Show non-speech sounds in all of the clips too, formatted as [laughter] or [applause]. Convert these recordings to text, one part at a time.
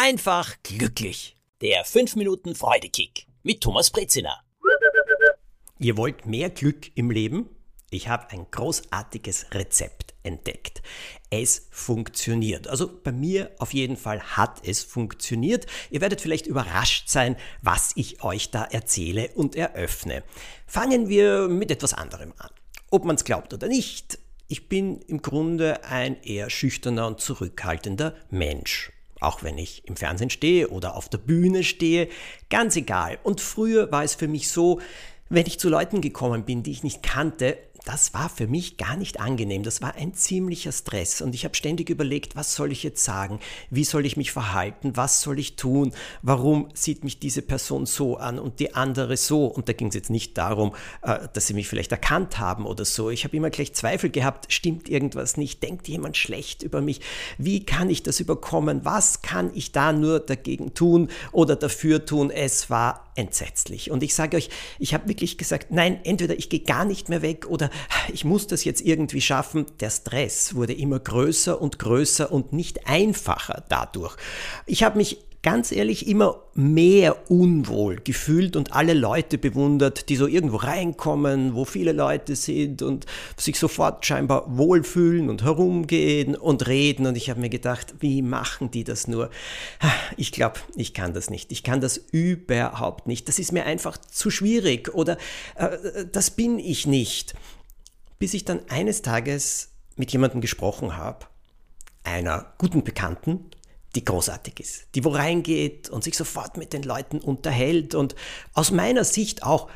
einfach glücklich. Der 5 Minuten Freudekick mit Thomas Brezina. Ihr wollt mehr Glück im Leben? Ich habe ein großartiges Rezept entdeckt. Es funktioniert. Also bei mir auf jeden Fall hat es funktioniert. Ihr werdet vielleicht überrascht sein, was ich euch da erzähle und eröffne. Fangen wir mit etwas anderem an. Ob man es glaubt oder nicht, ich bin im Grunde ein eher schüchterner und zurückhaltender Mensch. Auch wenn ich im Fernsehen stehe oder auf der Bühne stehe, ganz egal. Und früher war es für mich so, wenn ich zu Leuten gekommen bin, die ich nicht kannte, das war für mich gar nicht angenehm. Das war ein ziemlicher Stress. Und ich habe ständig überlegt, was soll ich jetzt sagen? Wie soll ich mich verhalten? Was soll ich tun? Warum sieht mich diese Person so an und die andere so? Und da ging es jetzt nicht darum, äh, dass sie mich vielleicht erkannt haben oder so. Ich habe immer gleich Zweifel gehabt, stimmt irgendwas nicht? Denkt jemand schlecht über mich? Wie kann ich das überkommen? Was kann ich da nur dagegen tun oder dafür tun? Es war entsetzlich. Und ich sage euch, ich habe wirklich gesagt, nein, entweder ich gehe gar nicht mehr weg oder ich muss das jetzt irgendwie schaffen. Der Stress wurde immer größer und größer und nicht einfacher dadurch. Ich habe mich ganz ehrlich immer mehr unwohl gefühlt und alle Leute bewundert, die so irgendwo reinkommen, wo viele Leute sind und sich sofort scheinbar wohlfühlen und herumgehen und reden. Und ich habe mir gedacht, wie machen die das nur? Ich glaube, ich kann das nicht. Ich kann das überhaupt nicht. Das ist mir einfach zu schwierig oder äh, das bin ich nicht. Bis ich dann eines Tages mit jemandem gesprochen habe, einer guten Bekannten, die großartig ist, die wo reingeht und sich sofort mit den Leuten unterhält und aus meiner Sicht auch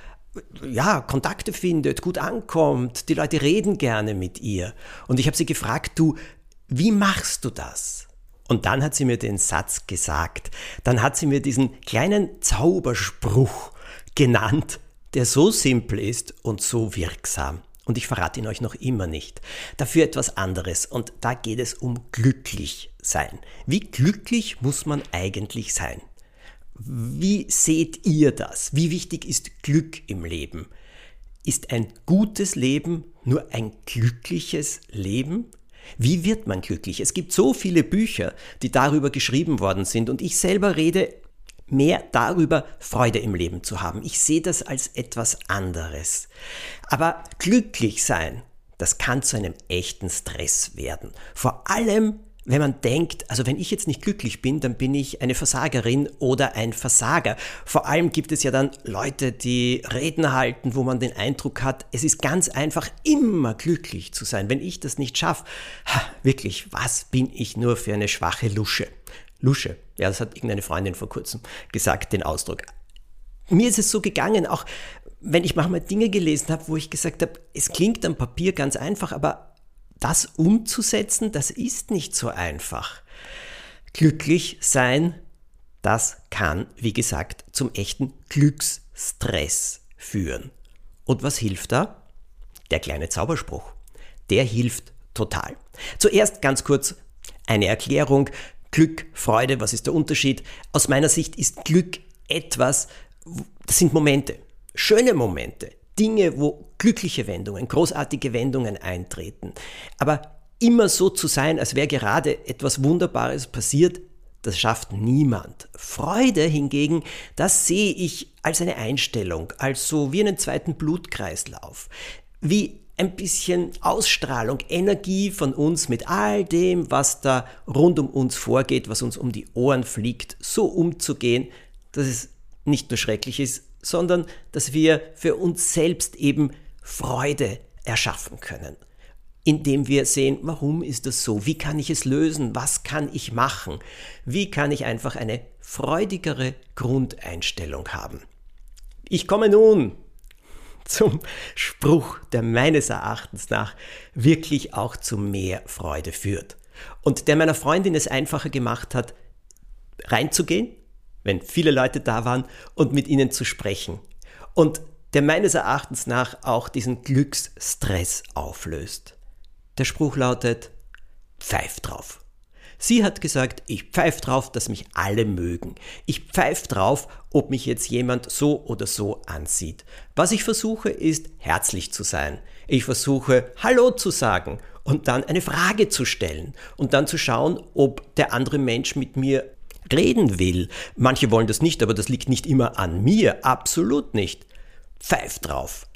ja, Kontakte findet, gut ankommt, die Leute reden gerne mit ihr. Und ich habe sie gefragt, du, wie machst du das? Und dann hat sie mir den Satz gesagt, dann hat sie mir diesen kleinen Zauberspruch genannt, der so simpel ist und so wirksam. Und ich verrate ihn euch noch immer nicht. Dafür etwas anderes. Und da geht es um glücklich sein. Wie glücklich muss man eigentlich sein? Wie seht ihr das? Wie wichtig ist Glück im Leben? Ist ein gutes Leben nur ein glückliches Leben? Wie wird man glücklich? Es gibt so viele Bücher, die darüber geschrieben worden sind und ich selber rede mehr darüber, Freude im Leben zu haben. Ich sehe das als etwas anderes. Aber glücklich sein, das kann zu einem echten Stress werden. Vor allem, wenn man denkt, also wenn ich jetzt nicht glücklich bin, dann bin ich eine Versagerin oder ein Versager. Vor allem gibt es ja dann Leute, die Reden halten, wo man den Eindruck hat, es ist ganz einfach immer glücklich zu sein. Wenn ich das nicht schaffe, wirklich, was bin ich nur für eine schwache Lusche? Lusche. Ja, das hat irgendeine Freundin vor kurzem gesagt, den Ausdruck. Mir ist es so gegangen, auch wenn ich manchmal Dinge gelesen habe, wo ich gesagt habe, es klingt am Papier ganz einfach, aber das umzusetzen, das ist nicht so einfach. Glücklich sein, das kann, wie gesagt, zum echten Glücksstress führen. Und was hilft da? Der kleine Zauberspruch. Der hilft total. Zuerst ganz kurz eine Erklärung. Glück, Freude, was ist der Unterschied? Aus meiner Sicht ist Glück etwas, das sind Momente, schöne Momente, Dinge, wo glückliche Wendungen, großartige Wendungen eintreten. Aber immer so zu sein, als wäre gerade etwas Wunderbares passiert, das schafft niemand. Freude hingegen, das sehe ich als eine Einstellung, als so wie einen zweiten Blutkreislauf. Wie ein bisschen Ausstrahlung, Energie von uns mit all dem, was da rund um uns vorgeht, was uns um die Ohren fliegt, so umzugehen, dass es nicht nur schrecklich ist, sondern dass wir für uns selbst eben Freude erschaffen können. Indem wir sehen, warum ist das so? Wie kann ich es lösen? Was kann ich machen? Wie kann ich einfach eine freudigere Grundeinstellung haben? Ich komme nun zum Spruch, der meines Erachtens nach wirklich auch zu mehr Freude führt. Und der meiner Freundin es einfacher gemacht hat, reinzugehen, wenn viele Leute da waren, und mit ihnen zu sprechen. Und der meines Erachtens nach auch diesen Glücksstress auflöst. Der Spruch lautet, pfeif drauf. Sie hat gesagt, ich pfeif drauf, dass mich alle mögen. Ich pfeif drauf, ob mich jetzt jemand so oder so ansieht. Was ich versuche, ist herzlich zu sein. Ich versuche Hallo zu sagen und dann eine Frage zu stellen und dann zu schauen, ob der andere Mensch mit mir reden will. Manche wollen das nicht, aber das liegt nicht immer an mir, absolut nicht. Pfeif drauf,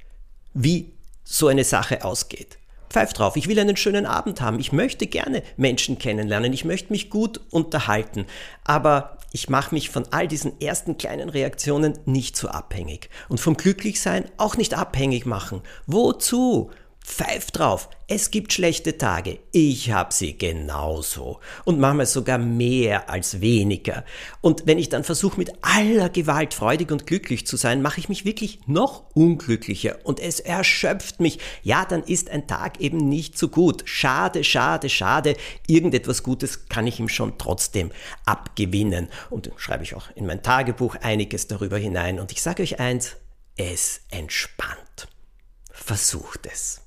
wie so eine Sache ausgeht. Pfeif drauf, ich will einen schönen Abend haben, ich möchte gerne Menschen kennenlernen, ich möchte mich gut unterhalten, aber ich mache mich von all diesen ersten kleinen Reaktionen nicht so abhängig. Und vom Glücklichsein auch nicht abhängig machen. Wozu? Pfeif drauf, es gibt schlechte Tage. Ich habe sie genauso. Und manchmal sogar mehr als weniger. Und wenn ich dann versuche, mit aller Gewalt freudig und glücklich zu sein, mache ich mich wirklich noch unglücklicher. Und es erschöpft mich. Ja, dann ist ein Tag eben nicht so gut. Schade, schade, schade. Irgendetwas Gutes kann ich ihm schon trotzdem abgewinnen. Und schreibe ich auch in mein Tagebuch einiges darüber hinein. Und ich sage euch eins, es entspannt. Versucht es.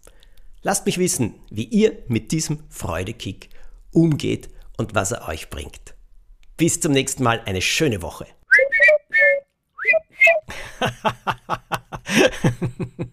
Lasst mich wissen, wie ihr mit diesem Freudekick umgeht und was er euch bringt. Bis zum nächsten Mal, eine schöne Woche. [laughs]